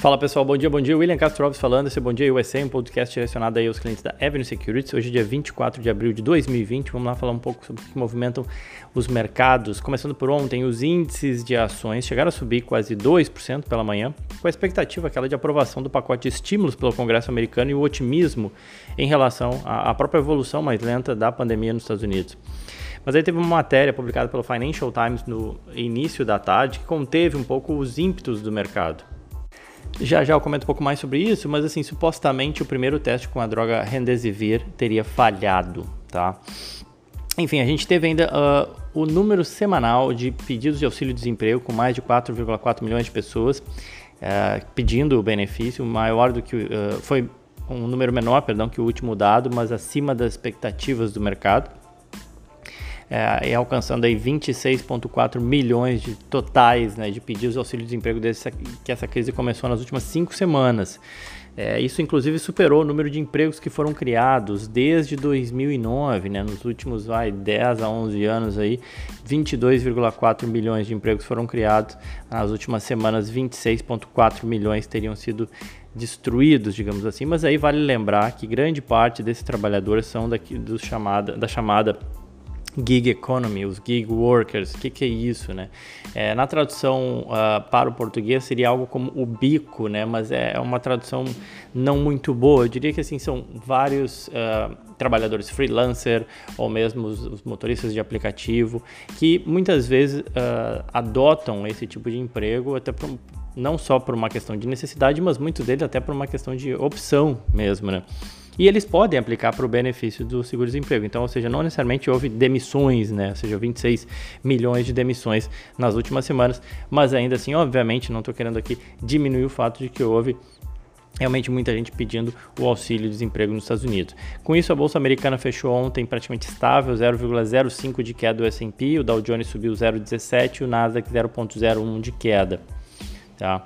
Fala pessoal, bom dia, bom dia. William Castro Alves falando, esse é Bom Dia USA, um podcast direcionado aí aos clientes da Avenue Securities. Hoje é dia 24 de abril de 2020. Vamos lá falar um pouco sobre o que movimentam os mercados. Começando por ontem, os índices de ações chegaram a subir quase 2% pela manhã, com a expectativa aquela de aprovação do pacote de estímulos pelo Congresso americano e o otimismo em relação à própria evolução mais lenta da pandemia nos Estados Unidos. Mas aí teve uma matéria publicada pelo Financial Times no início da tarde que conteve um pouco os ímpetos do mercado. Já já eu comento um pouco mais sobre isso, mas assim, supostamente o primeiro teste com a droga Remdesivir teria falhado, tá? Enfim, a gente teve ainda uh, o número semanal de pedidos de auxílio-desemprego com mais de 4,4 milhões de pessoas uh, pedindo o benefício, maior do que uh, foi um número menor, perdão, que o último dado, mas acima das expectativas do mercado é, alcançando aí 26,4 milhões de totais né, de pedidos de auxílio-desemprego desde que essa crise começou nas últimas cinco semanas. É, isso, inclusive, superou o número de empregos que foram criados desde 2009, né, nos últimos vai, 10 a 11 anos, aí, 22,4 milhões de empregos foram criados. Nas últimas semanas, 26,4 milhões teriam sido destruídos, digamos assim. Mas aí vale lembrar que grande parte desses trabalhadores são daqui, do chamada, da chamada gig economy, os gig workers, o que, que, é isso, né? É, na tradução uh, para o português seria algo como o bico, né? Mas é, é uma tradução não muito boa. Eu diria que assim são vários uh, trabalhadores freelancer ou mesmo os, os, motoristas de aplicativo que muitas vezes uh, adotam esse tipo de emprego até não só por uma questão de necessidade, mas muitos deles até por uma questão de opção mesmo, né? E eles podem aplicar para o benefício do seguro-desemprego. Então, ou seja, não necessariamente houve demissões, né? Ou seja, 26 milhões de demissões nas últimas semanas, mas ainda assim, obviamente, não estou querendo aqui diminuir o fato de que houve realmente muita gente pedindo o auxílio-desemprego nos Estados Unidos. Com isso, a bolsa americana fechou ontem praticamente estável, 0,05 de queda do S&P, o Dow Jones subiu 0,17 e o Nasdaq 0,01 de queda. Tá?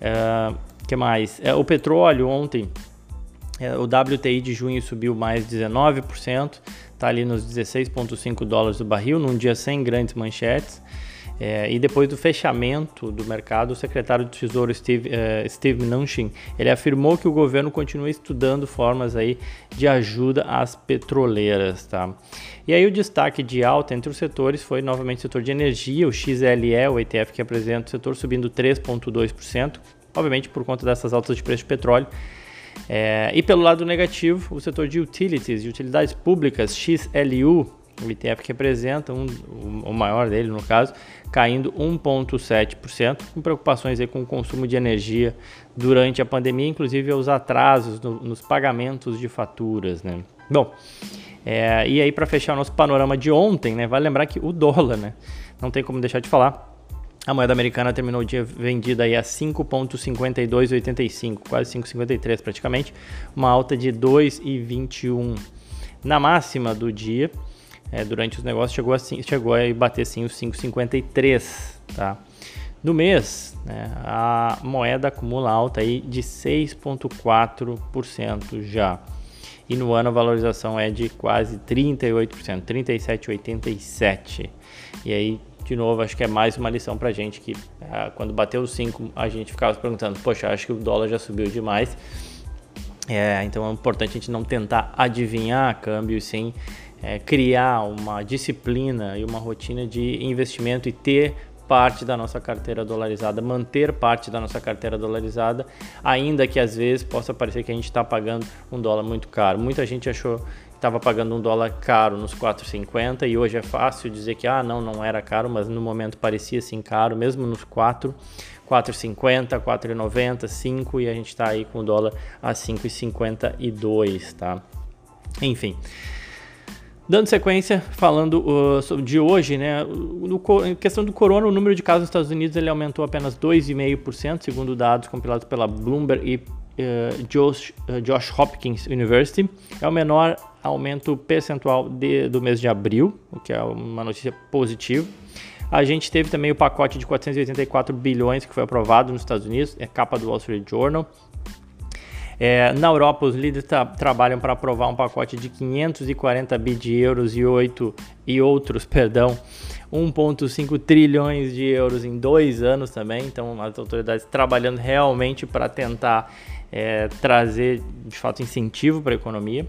Uh, que mais? Uh, o petróleo ontem o WTI de junho subiu mais 19%, está ali nos 16,5 dólares do barril, num dia sem grandes manchetes. É, e depois do fechamento do mercado, o secretário do Tesouro Steve, uh, Steve Mnuchin, ele afirmou que o governo continua estudando formas aí de ajuda às petroleiras, tá? E aí o destaque de alta entre os setores foi novamente o setor de energia, o XLE, o ETF que apresenta o setor subindo 3,2%, obviamente por conta dessas altas de preço de petróleo. É, e pelo lado negativo, o setor de utilities, de utilidades públicas, XLU, o ETF que representa um, o maior dele no caso, caindo 1,7%, com preocupações aí com o consumo de energia durante a pandemia, inclusive os atrasos no, nos pagamentos de faturas. Né? Bom, é, e aí para fechar o nosso panorama de ontem, né, vale lembrar que o dólar, né, não tem como deixar de falar, a moeda americana terminou o dia vendida aí a 5,5285, quase 5,53 praticamente, uma alta de 2,21. Na máxima do dia, é, durante os negócios, chegou, assim, chegou a bater sim os 5,53. Tá? No mês, né, a moeda acumula alta aí de 6,4% já. E no ano a valorização é de quase 38%, 37,87%. E aí de novo, acho que é mais uma lição para a gente que ah, quando bateu os 5, a gente ficava se perguntando, poxa, acho que o dólar já subiu demais. É, então é importante a gente não tentar adivinhar câmbio, sim é, criar uma disciplina e uma rotina de investimento e ter parte da nossa carteira dolarizada, manter parte da nossa carteira dolarizada, ainda que às vezes possa parecer que a gente está pagando um dólar muito caro. Muita gente achou estava pagando um dólar caro nos 4,50 e hoje é fácil dizer que ah, não, não era caro, mas no momento parecia assim caro, mesmo nos 4, 4,50, 4,90, 5 e a gente está aí com o dólar a 5,52, tá? Enfim. Dando sequência, falando uh, de hoje, né? No, em questão do corona, o número de casos nos Estados Unidos ele aumentou apenas 2,5%, segundo dados compilados pela Bloomberg e uh, Josh, uh, Josh Hopkins University. É o menor aumento percentual de, do mês de abril, o que é uma notícia positiva. A gente teve também o pacote de 484 bilhões que foi aprovado nos Estados Unidos, é capa do Wall Street Journal. É, na Europa, os líderes tra trabalham para aprovar um pacote de 540 bi de euros e, 8, e outros, perdão, 1,5 trilhões de euros em dois anos também. Então, as autoridades trabalhando realmente para tentar é, trazer, de fato, incentivo para a economia.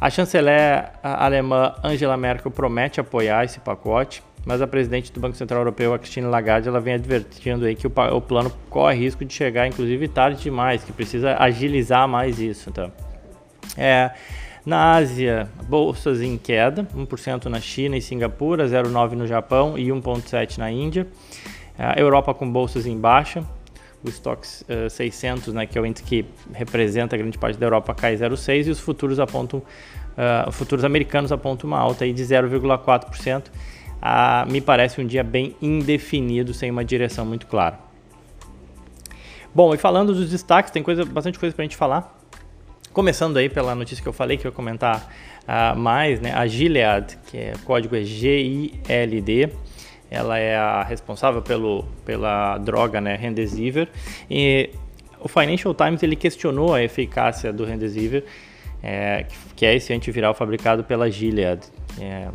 A chanceler alemã Angela Merkel promete apoiar esse pacote, mas a presidente do Banco Central Europeu, a Christine Lagarde, ela vem advertindo aí que o, o plano corre risco de chegar, inclusive, tarde demais, que precisa agilizar mais isso. Tá? É, na Ásia, bolsas em queda, 1% na China e Singapura, 0,9% no Japão e 1,7% na Índia. A Europa com bolsas em baixa, o Stocks uh, 600, né, que é o índice que representa a grande parte da Europa, cai 0,6% e os futuros apontam, uh, futuros americanos apontam uma alta aí de 0,4%. Uh, ah, me parece um dia bem indefinido, sem uma direção muito clara. Bom, e falando dos destaques, tem coisa, bastante coisa para a gente falar. Começando aí pela notícia que eu falei, que eu vou comentar uh, mais, né? A Gilead, que é, o código é G-I-L-D, ela é a responsável pelo, pela droga, né, Remdesivir. E o Financial Times ele questionou a eficácia do Remdesivir, é, que é esse antiviral fabricado pela Gilead. É,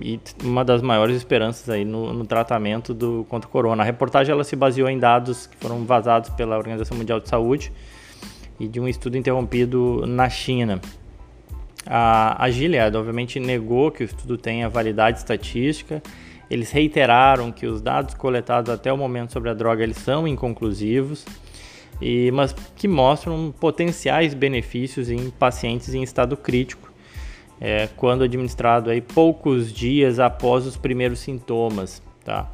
e uma das maiores esperanças aí no, no, tratamento do contra o corona. A reportagem ela se baseou em dados que foram vazados pela Organização Mundial de Saúde e de um estudo interrompido na China. A, a Gilead, obviamente, negou que o estudo tenha validade estatística eles reiteraram que os dados coletados até o momento sobre a droga eles são inconclusivos, e, mas que mostram potenciais benefícios em pacientes em estado crítico, é, quando administrado aí poucos dias após os primeiros sintomas. Tá?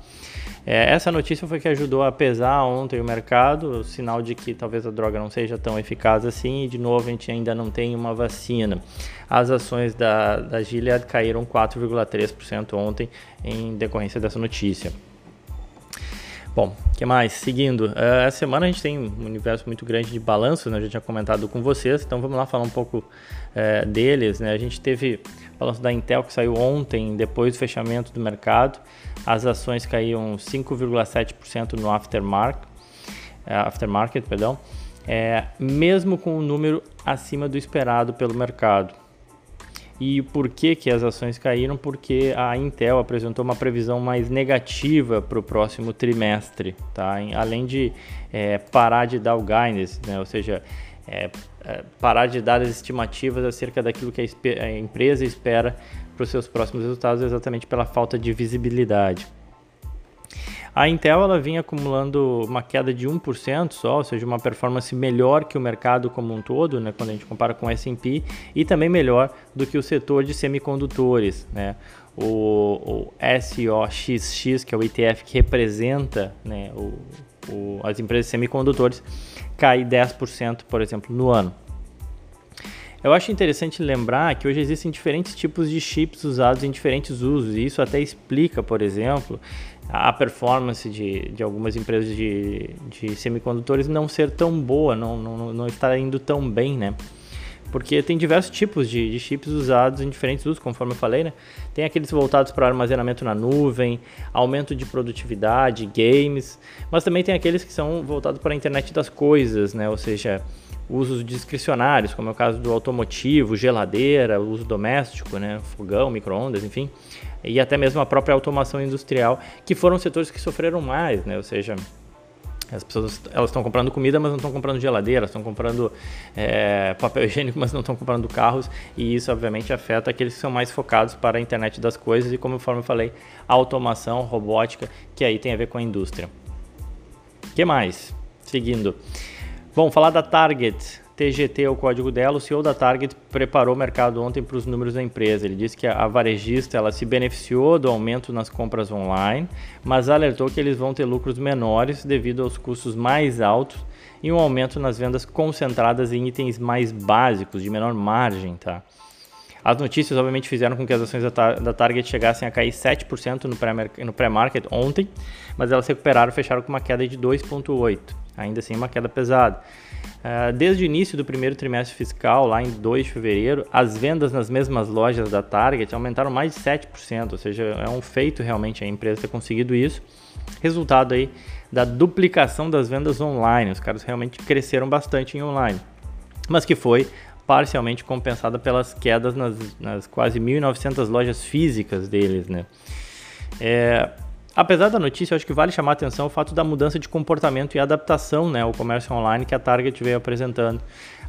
É, essa notícia foi que ajudou a pesar ontem o mercado, sinal de que talvez a droga não seja tão eficaz assim, e de novo a gente ainda não tem uma vacina. As ações da, da Gilead caíram 4,3% ontem em decorrência dessa notícia. Bom, o que mais? Seguindo, uh, essa semana a gente tem um universo muito grande de balanços, né? Eu já tinha comentado com vocês, então vamos lá falar um pouco uh, deles, né? A gente teve o balanço da Intel que saiu ontem, depois do fechamento do mercado, as ações caíram 5,7% no aftermarket, uh, aftermarket perdão, é, mesmo com um número acima do esperado pelo mercado. E por que, que as ações caíram? Porque a Intel apresentou uma previsão mais negativa para o próximo trimestre, tá? além de é, parar de dar o guidance, né? ou seja, é, é, parar de dar as estimativas acerca daquilo que a, a empresa espera para os seus próximos resultados, exatamente pela falta de visibilidade. A Intel ela vinha acumulando uma queda de 1% só, ou seja, uma performance melhor que o mercado como um todo, né, quando a gente compara com o S&P, e também melhor do que o setor de semicondutores, né? O, o SOXX, que é o ETF que representa né, o, o, as empresas de semicondutores, cai 10%, por exemplo, no ano. Eu acho interessante lembrar que hoje existem diferentes tipos de chips usados em diferentes usos, e isso até explica, por exemplo, a performance de, de algumas empresas de, de semicondutores não ser tão boa, não, não, não estar indo tão bem, né? Porque tem diversos tipos de, de, chips usados em diferentes usos, conforme eu falei, né? Tem aqueles voltados para armazenamento na nuvem, aumento de produtividade, games, mas também tem aqueles que são voltados para a internet das coisas, né? Ou seja, usos discricionários, como é o caso do automotivo, geladeira, uso doméstico, né? Fogão, micro-ondas, enfim e até mesmo a própria automação industrial, que foram setores que sofreram mais, né? Ou seja, as pessoas elas estão comprando comida, mas não estão comprando geladeira, estão comprando é, papel higiênico, mas não estão comprando carros, e isso obviamente afeta aqueles que são mais focados para a internet das coisas e, como eu falei, automação, robótica, que aí tem a ver com a indústria. O que mais? Seguindo. Bom, falar da Target. TGT é o código dela. O CEO da Target preparou o mercado ontem para os números da empresa. Ele disse que a varejista ela se beneficiou do aumento nas compras online, mas alertou que eles vão ter lucros menores devido aos custos mais altos e um aumento nas vendas concentradas em itens mais básicos, de menor margem. Tá? As notícias, obviamente, fizeram com que as ações da, Target chegassem a cair 7% no pré-market ontem, mas elas recuperaram e fecharam com uma queda de 2,8%. Ainda assim, uma queda pesada. Uh, desde o início do primeiro trimestre fiscal, lá em 2 de fevereiro, as vendas nas mesmas lojas da Target aumentaram mais de 7%, ou seja, é um feito realmente a empresa ter conseguido isso. Resultado aí da duplicação das vendas online, os caras realmente cresceram bastante em online, mas que foi parcialmente compensada pelas quedas nas, nas quase 1.900 lojas físicas deles, né? É, apesar da notícia, acho que vale chamar a atenção o fato da mudança de comportamento e adaptação né, ao comércio online que a Target veio apresentando.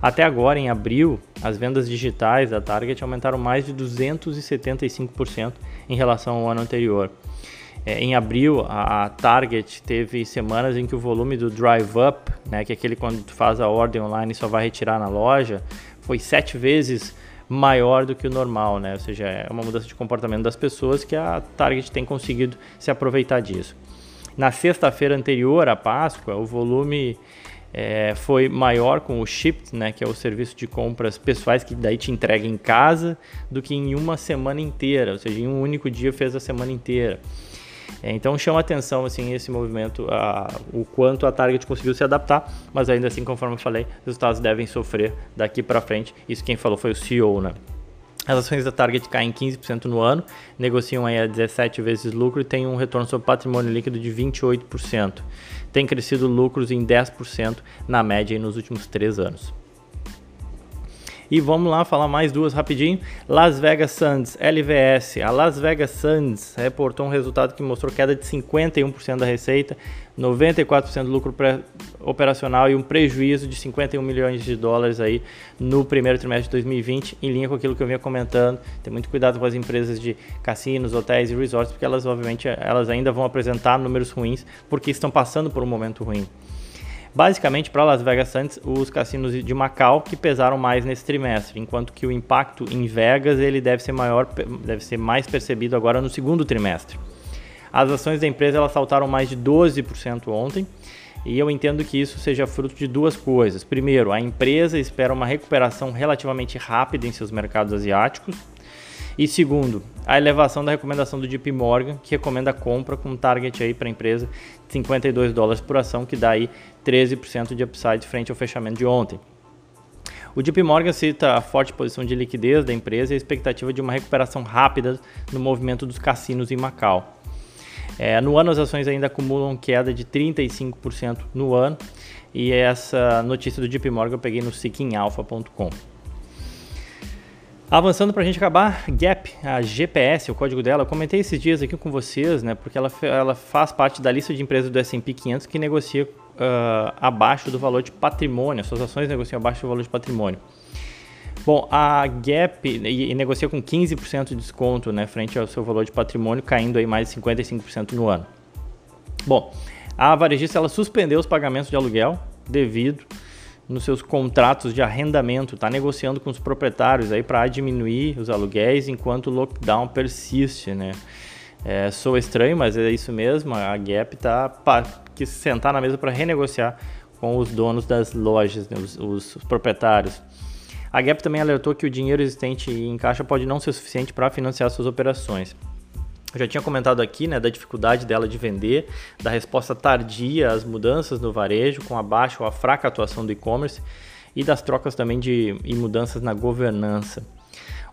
Até agora, em abril, as vendas digitais da Target aumentaram mais de 275% em relação ao ano anterior. É, em abril, a, Target teve semanas em que o volume do Drive Up, né, que é aquele quando tu faz a ordem online e só vai retirar na loja, foi sete vezes maior do que o normal, né? Ou seja, é uma mudança de comportamento das pessoas que a Target tem conseguido se aproveitar disso. Na sexta-feira anterior à Páscoa, o volume é, foi maior com o Shipt, né, que é o serviço de compras pessoais que daí te entrega em casa, do que em uma semana inteira, ou seja, em um único dia fez a semana inteira. É, então chama atenção assim esse movimento, a, o quanto a Target conseguiu se adaptar, mas ainda assim, conforme eu falei, os resultados devem sofrer daqui para frente. Isso quem falou foi o CEO, né? As ações da Target caem 15% no ano, negociam aí a 17 vezes lucro e tem um retorno sobre patrimônio líquido de 28%. Tem crescido lucros em 10% na média nos últimos 3 anos. E vamos lá falar mais duas rapidinho. Las Vegas Sands, LVS. A Las Vegas Sands reportou um resultado que mostrou queda de 51% da receita, 94% do lucro operacional e um prejuízo de 51 milhões de dólares aí no primeiro trimestre de 2020, em linha com aquilo que eu vinha comentando. Tem muito cuidado com as empresas de cassinos, hotéis e resorts, porque elas obviamente elas ainda vão apresentar números ruins porque estão passando por um momento ruim. Basicamente, para Las Vegas Sands, os cassinos de Macau que pesaram mais nesse trimestre, enquanto que o impacto em Vegas ele deve ser maior, deve ser mais percebido agora no segundo trimestre. As ações da empresa elas saltaram mais de 12% ontem, e eu entendo que isso seja fruto de duas coisas. Primeiro, a empresa espera uma recuperação relativamente rápida em seus mercados asiáticos, e segundo, a elevação da recomendação do JP Morgan, que recomenda a compra com um target aí para a empresa de 52 dólares por ação, que dá aí 13% de upside frente ao fechamento de ontem. O JP Morgan cita a forte posição de liquidez da empresa e a expectativa de uma recuperação rápida no movimento dos cassinos em Macau. É, no ano, as ações ainda acumulam queda de 35% no ano, e essa notícia do JP Morgan eu peguei no seekingalpha.com. Avançando para a gente acabar, Gap, a GPS, o código dela, eu comentei esses dias aqui com vocês, né, porque ela, ela faz parte da lista de empresas do S&P 500 que negocia uh, abaixo do valor de patrimônio, as suas ações negociam abaixo do valor de patrimônio. Bom, a Gap e, e negocia com 15% de desconto, né, frente ao seu valor de patrimônio, caindo aí mais de 55% no ano. Bom, a varejista ela suspendeu os pagamentos de aluguel devido nos seus contratos de arrendamento, está negociando com os proprietários aí para diminuir os aluguéis enquanto o lockdown persiste, né? É, sou estranho, mas é isso mesmo. A Gap está quis sentar na mesa para renegociar com os donos das lojas, né, os, os, os proprietários. A Gap também alertou que o dinheiro existente em caixa pode não ser suficiente para financiar suas operações. Eu já tinha comentado aqui né, da dificuldade dela de vender, da resposta tardia às mudanças no varejo, com a baixa ou a fraca atuação do e-commerce e das trocas também de e mudanças na governança.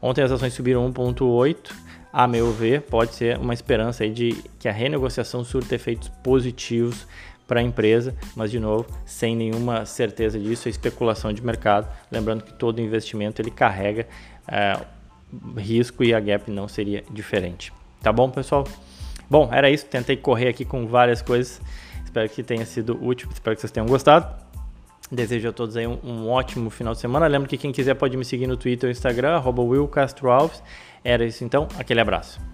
Ontem as ações subiram 1,8. A meu ver, pode ser uma esperança aí de que a renegociação surta efeitos positivos para a empresa, mas de novo, sem nenhuma certeza disso, é especulação de mercado. Lembrando que todo investimento ele carrega é, risco e a Gap não seria diferente. Tá bom, pessoal? Bom, era isso. Tentei correr aqui com várias coisas. Espero que tenha sido útil. Espero que vocês tenham gostado. Desejo a todos aí um, um ótimo final de semana. Lembro que quem quiser pode me seguir no Twitter ou Instagram, arroba Era isso então. Aquele abraço.